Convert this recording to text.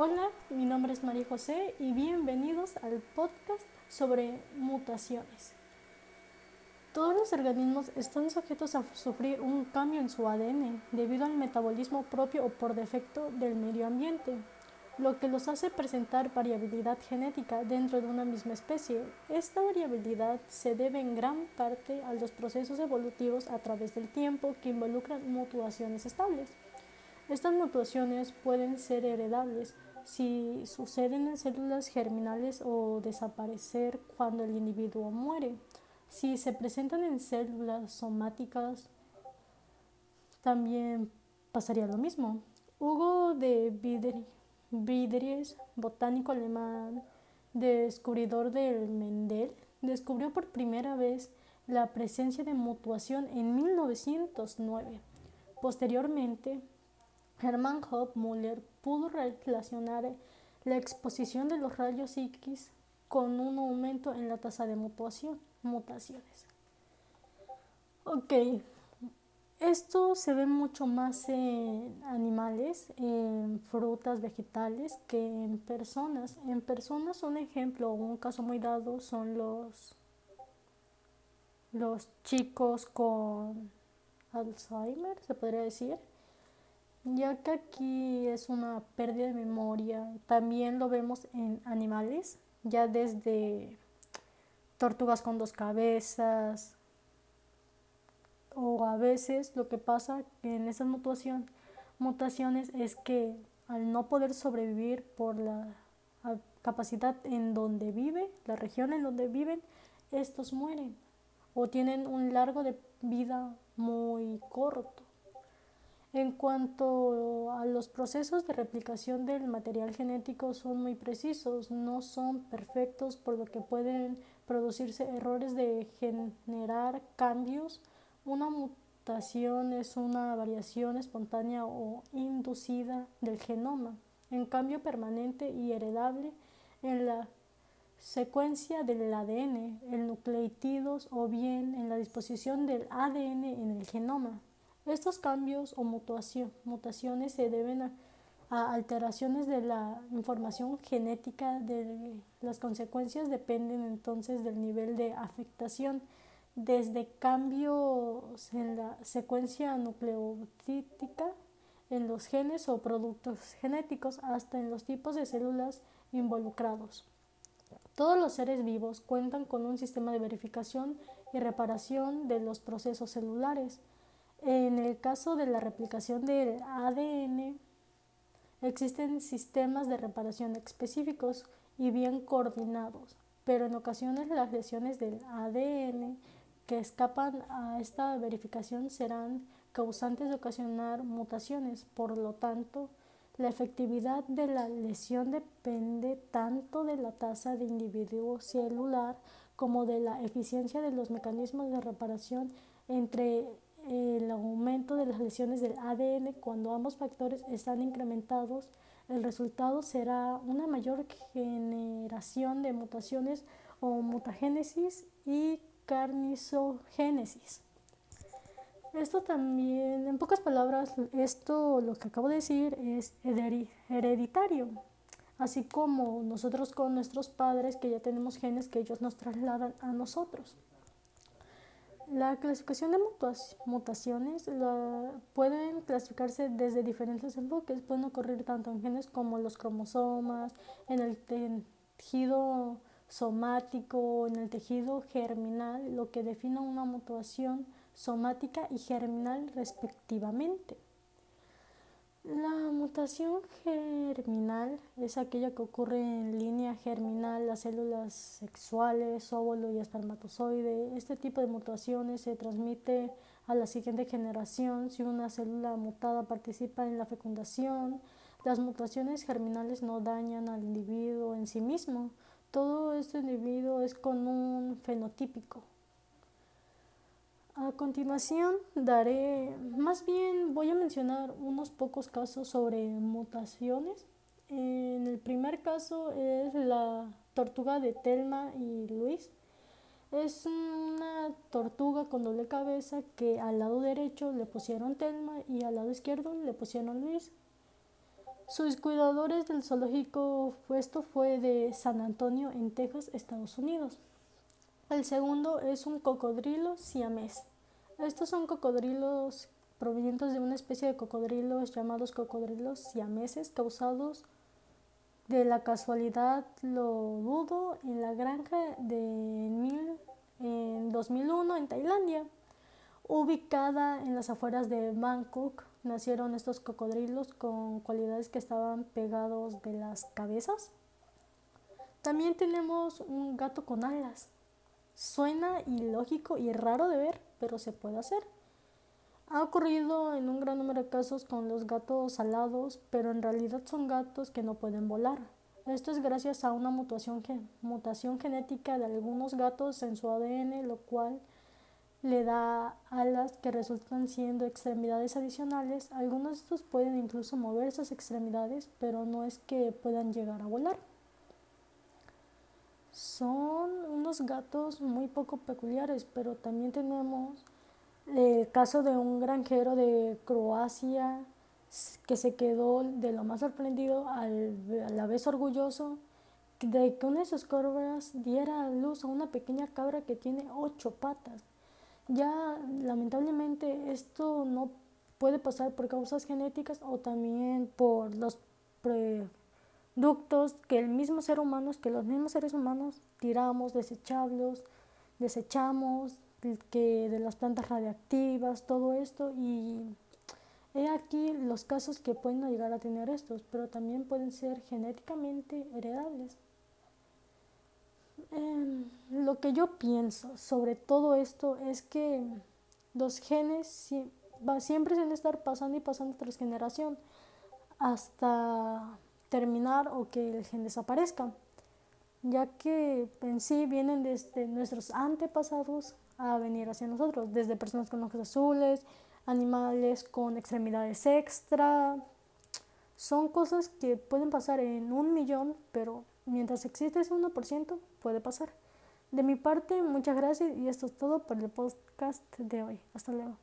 Hola, mi nombre es María José y bienvenidos al podcast sobre mutaciones. Todos los organismos están sujetos a sufrir un cambio en su ADN debido al metabolismo propio o por defecto del medio ambiente, lo que los hace presentar variabilidad genética dentro de una misma especie. Esta variabilidad se debe en gran parte a los procesos evolutivos a través del tiempo que involucran mutaciones estables. Estas mutaciones pueden ser heredables, si suceden en células germinales o desaparecer cuando el individuo muere. Si se presentan en células somáticas, también pasaría lo mismo. Hugo de Vidries, botánico alemán, descubridor del Mendel, descubrió por primera vez la presencia de mutación en 1909. Posteriormente, Hermann Müller pudo relacionar la exposición de los rayos X con un aumento en la tasa de mutaciones. Ok, esto se ve mucho más en animales, en frutas, vegetales, que en personas. En personas un ejemplo, un caso muy dado son los, los chicos con Alzheimer, se podría decir ya que aquí es una pérdida de memoria. También lo vemos en animales, ya desde tortugas con dos cabezas, o a veces lo que pasa en esas mutaciones es que al no poder sobrevivir por la capacidad en donde vive, la región en donde viven, estos mueren o tienen un largo de vida muy corto. En cuanto a los procesos de replicación del material genético son muy precisos, no son perfectos por lo que pueden producirse errores de generar cambios. Una mutación es una variación espontánea o inducida del genoma, en cambio permanente y heredable en la secuencia del ADN, el nucleótidos o bien en la disposición del ADN en el genoma. Estos cambios o mutaciones se deben a, alteraciones de la información genética. De las consecuencias dependen entonces del nivel de afectación, desde cambios en la secuencia nucleotídica en los genes o productos genéticos hasta en los tipos de células involucrados. Todos los seres vivos cuentan con un sistema de verificación y reparación de los procesos celulares. En el caso de la replicación del ADN, existen sistemas de reparación específicos y bien coordinados, pero en ocasiones las lesiones del ADN que escapan a esta verificación serán causantes de ocasionar mutaciones. Por lo tanto, la efectividad de la lesión depende tanto de la tasa de individuo celular como de la eficiencia de los mecanismos de reparación entre el aumento de las lesiones del ADN cuando ambos factores están incrementados, el resultado será una mayor generación de mutaciones o mutagénesis y carnisogénesis. Esto también, en pocas palabras, esto lo que acabo de decir es hereditario, así como nosotros con nuestros padres que ya tenemos genes que ellos nos trasladan a nosotros. La clasificación de mutaciones pueden clasificarse desde diferentes enfoques. Pueden ocurrir tanto en genes como los cromosomas, en el tejido somático, en el tejido germinal, lo que define una mutación somática y germinal respectivamente. La mutación germinal es aquella que ocurre en línea germinal, las células sexuales, óvulo y espermatozoide. Este tipo de mutaciones se transmite a la siguiente generación si una célula mutada participa en la fecundación. Las mutaciones germinales no dañan al individuo en sí mismo. Todo este individuo es con un fenotípico. A continuación daré, más bien voy a mencionar unos pocos casos sobre mutaciones. En el primer caso es la tortuga de Telma y Luis. Es una tortuga con doble cabeza que al lado derecho le pusieron Telma y al lado izquierdo le pusieron Luis. Sus cuidadores del zoológico esto fue de San Antonio en Texas, Estados Unidos. El segundo es un cocodrilo siamés. Estos son cocodrilos provenientes de una especie de cocodrilos llamados cocodrilos siameses causados de la casualidad, lo dudo, en la granja de mil, en 2001 en Tailandia. Ubicada en las afueras de Bangkok, nacieron estos cocodrilos con cualidades que estaban pegados de las cabezas. También tenemos un gato con alas. Suena ilógico y raro de ver, pero se puede hacer. Ha ocurrido en un gran número de casos con los gatos alados, pero en realidad son gatos que no pueden volar. Esto es gracias a una mutación, genética de algunos gatos en su ADN, lo cual le da alas que resultan siendo extremidades adicionales. Algunos de estos pueden incluso mover esas extremidades, pero no es que puedan llegar a volar. Son unos gatos muy poco peculiares, pero también tenemos el caso de un granjero de Croacia que se quedó de lo más sorprendido al, a la vez orgulloso de que una de sus cabras diera luz a una pequeña cabra que tiene ocho patas. Ya lamentablemente esto no puede pasar por causas genéticas o también por los productos que el mismo ser humano, que los mismos seres humanos tiramos, desechamos, desechamos, que de las plantas radiactivas, todo esto y he aquí los casos que pueden llegar a tener estos, pero también pueden ser genéticamente heredables. Em, lo que yo pienso sobre todo esto es que los genes siempre se estar pasando y pasando tras generación hasta terminar o que el gen desaparezca, ya que en sí vienen desde nuestros antepasados a venir hacia nosotros, desde personas con ojos azules, animales con extremidades extra. Son cosas que pueden pasar en un millón, pero mientras existe ese 1%, puede pasar. De mi parte, muchas gracias y esto es todo por el podcast de hoy. Hasta luego.